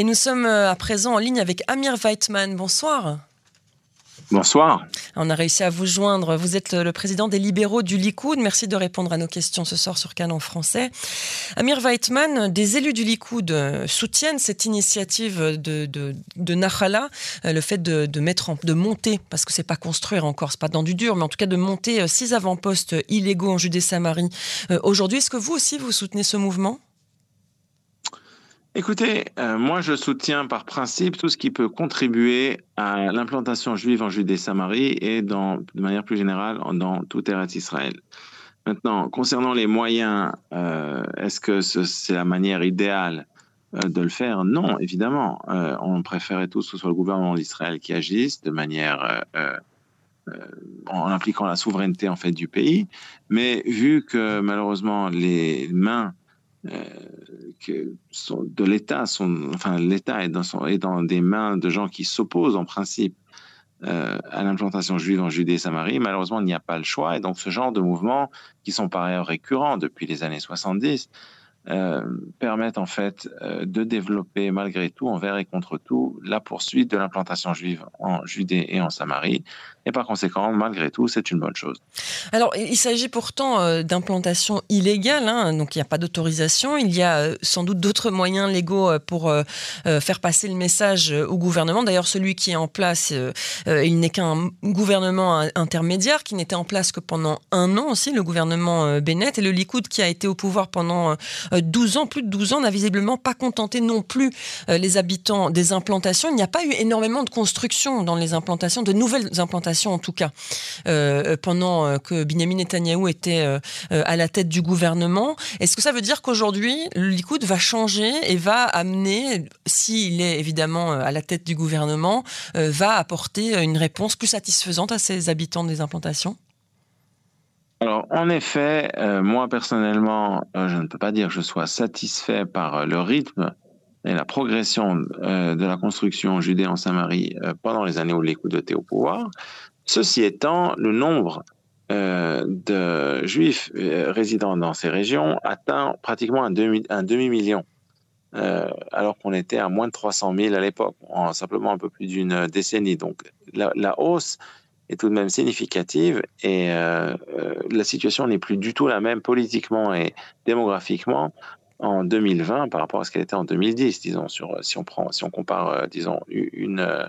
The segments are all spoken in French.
Et nous sommes à présent en ligne avec Amir Weitman. Bonsoir. Bonsoir. On a réussi à vous joindre. Vous êtes le président des libéraux du Likoud. Merci de répondre à nos questions ce soir sur Canon français. Amir Weitman, des élus du Likoud soutiennent cette initiative de, de, de Nahala, euh, le fait de, mettre en, de monter, parce que c'est pas construire encore, c'est pas dans du dur, mais en tout cas de monter euh, six avant-postes illégaux en Judée-Samarie. Euh, aujourd'hui, est-ce que vous aussi vous soutenez ce mouvement? Écoutez, euh, moi je soutiens par principe tout ce qui peut contribuer à l'implantation juive en Judée-Samarie et de manière plus générale dans toute Eretz Israël. Maintenant, concernant les moyens, euh, est-ce que c'est la manière idéale euh, de le faire? Non, évidemment. on préférait tous que ce soit le gouvernement d'Israël qui agisse de manière en impliquant la souveraineté en fait du pays. Mais vu que malheureusement les mains que de l'État, enfin l'État est dans, est dans des mains de gens qui s'opposent en principe euh, à l'implantation juive en Judée-Samarie. Malheureusement, il n'y a pas le choix. Et donc, ce genre de mouvements, qui sont par ailleurs récurrents depuis les années 70, euh, permettent en fait euh, de développer malgré tout, envers et contre tout, la poursuite de l'implantation juive en Judée et en Samarie. Et par conséquent, malgré tout, c'est une bonne chose. Alors, il s'agit pourtant euh, d'implantation illégale, hein, donc il n'y a pas d'autorisation. Il y a sans doute d'autres moyens légaux pour faire passer le message au gouvernement. D'ailleurs, celui qui est en place, il n'est qu'un gouvernement intermédiaire qui n'était en place que pendant un an aussi, le gouvernement Bennett, et le Likoud qui a été au pouvoir pendant 12 ans, plus de 12 ans, n'a visiblement pas contenté non plus euh, les habitants des implantations. Il n'y a pas eu énormément de construction dans les implantations, de nouvelles implantations en tout cas, euh, pendant que Benjamin Netanyahou était euh, à la tête du gouvernement. Est-ce que ça veut dire qu'aujourd'hui, le Likoud va changer et va amener, s'il est évidemment à la tête du gouvernement, va apporter une réponse plus satisfaisante à ses habitants des implantations? Alors, en effet, euh, moi personnellement, euh, je ne peux pas dire que je sois satisfait par euh, le rythme et la progression de la construction judée en Samarie pendant les années où les coups au pouvoir. Ceci étant, le nombre de juifs résidant dans ces régions atteint pratiquement un demi-million. alors qu'on était à moins de 300 000 à l'époque, en simplement un peu plus d'une décennie. Donc la, la hausse est tout de même significative et euh, euh, la situation n'est plus du tout la même politiquement et démographiquement en 2020 par rapport à ce qu'elle était en 2010, disons, sur, si on prend, si on compare, euh, disons, une,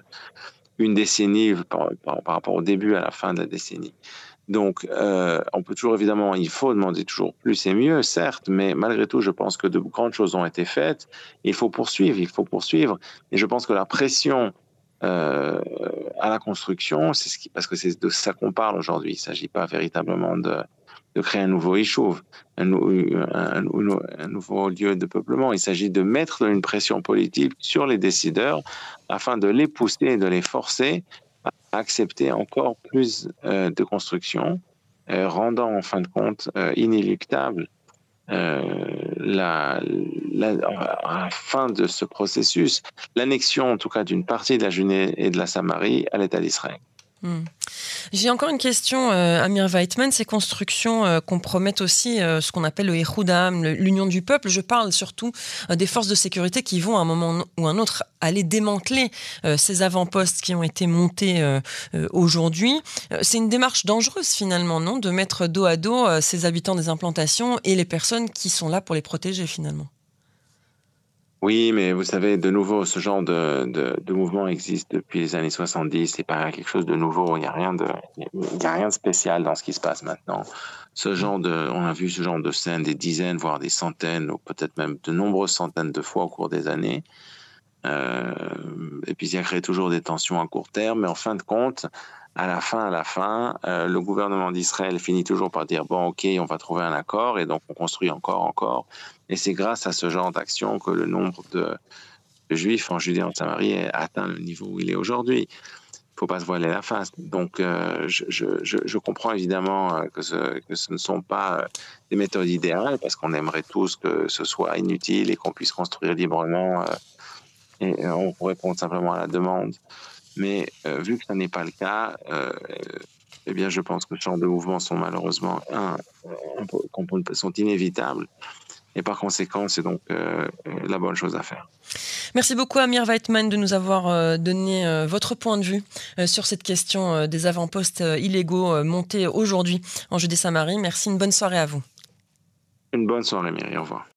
une décennie par, par, rapport au début à la fin de la décennie. Donc, on peut toujours, évidemment, il faut demander toujours plus et mieux, certes, mais malgré tout, je pense que de grandes choses ont été faites. Il faut poursuivre, il faut poursuivre. Et je pense que la pression euh, à la construction, ce qui, parce que c'est de ça qu'on parle aujourd'hui. Il ne s'agit pas véritablement de, créer un nouveau échouve, un, nouveau lieu de peuplement. Il s'agit de mettre une pression politique sur les décideurs afin de les pousser de les forcer à accepter encore plus euh, de construction, euh, rendant en fin de compte inéluctable euh, la, la, fin de ce processus, l'annexion en tout cas d'une partie de la Judée et de la Samarie à l'État d'Israël. Hmm. J'ai encore une question, euh, Amir Weitman. Ces constructions euh, compromettent aussi euh, ce qu'on appelle le Yehoudam, l'union du peuple. Je parle surtout des forces de sécurité qui vont à un moment ou un autre aller démanteler ces avant-postes qui ont été montés aujourd'hui. C'est une démarche dangereuse finalement, non De mettre dos à dos ces habitants des implantations et les personnes qui sont là pour les protéger finalement. Oui, mais vous savez, de nouveau, ce genre de, de, mouvement existe depuis les années 70. C'est pas quelque chose de nouveau. Il n'y a rien de, il y a rien de spécial dans ce qui se passe maintenant. Ce genre de, on a vu ce genre de scène des dizaines, voire des centaines, ou peut-être même de nombreuses centaines de fois au cours des années. Euh, et puis il y a créé toujours des tensions à court terme, mais en fin de compte, à la fin, à la fin, euh, le gouvernement d'Israël finit toujours par dire bon, ok, on va trouver un accord, et donc on construit encore, encore. Et c'est grâce à ce genre d'action que le nombre de, juifs en Judée en Samarie a atteint le niveau où il est aujourd'hui. Il faut pas se voiler la face. Donc, euh, je, comprends évidemment que ce ne sont pas des méthodes idéales, parce qu'on aimerait tous que ce soit inutile et qu'on puisse construire librement et on répondre simplement à la demande. Mais euh, vu que ce n'est pas le cas, euh, eh bien, je pense que ce genre de mouvements sont malheureusement un, sont inévitables. et par conséquent, c'est donc la bonne chose à faire. Merci beaucoup Amir Weitman de nous avoir donné votre point de vue sur cette question des avant-postes illégaux montés aujourd'hui en Judée-Samarie. Merci, une bonne soirée à vous. Une bonne soirée, Myriam. Au revoir.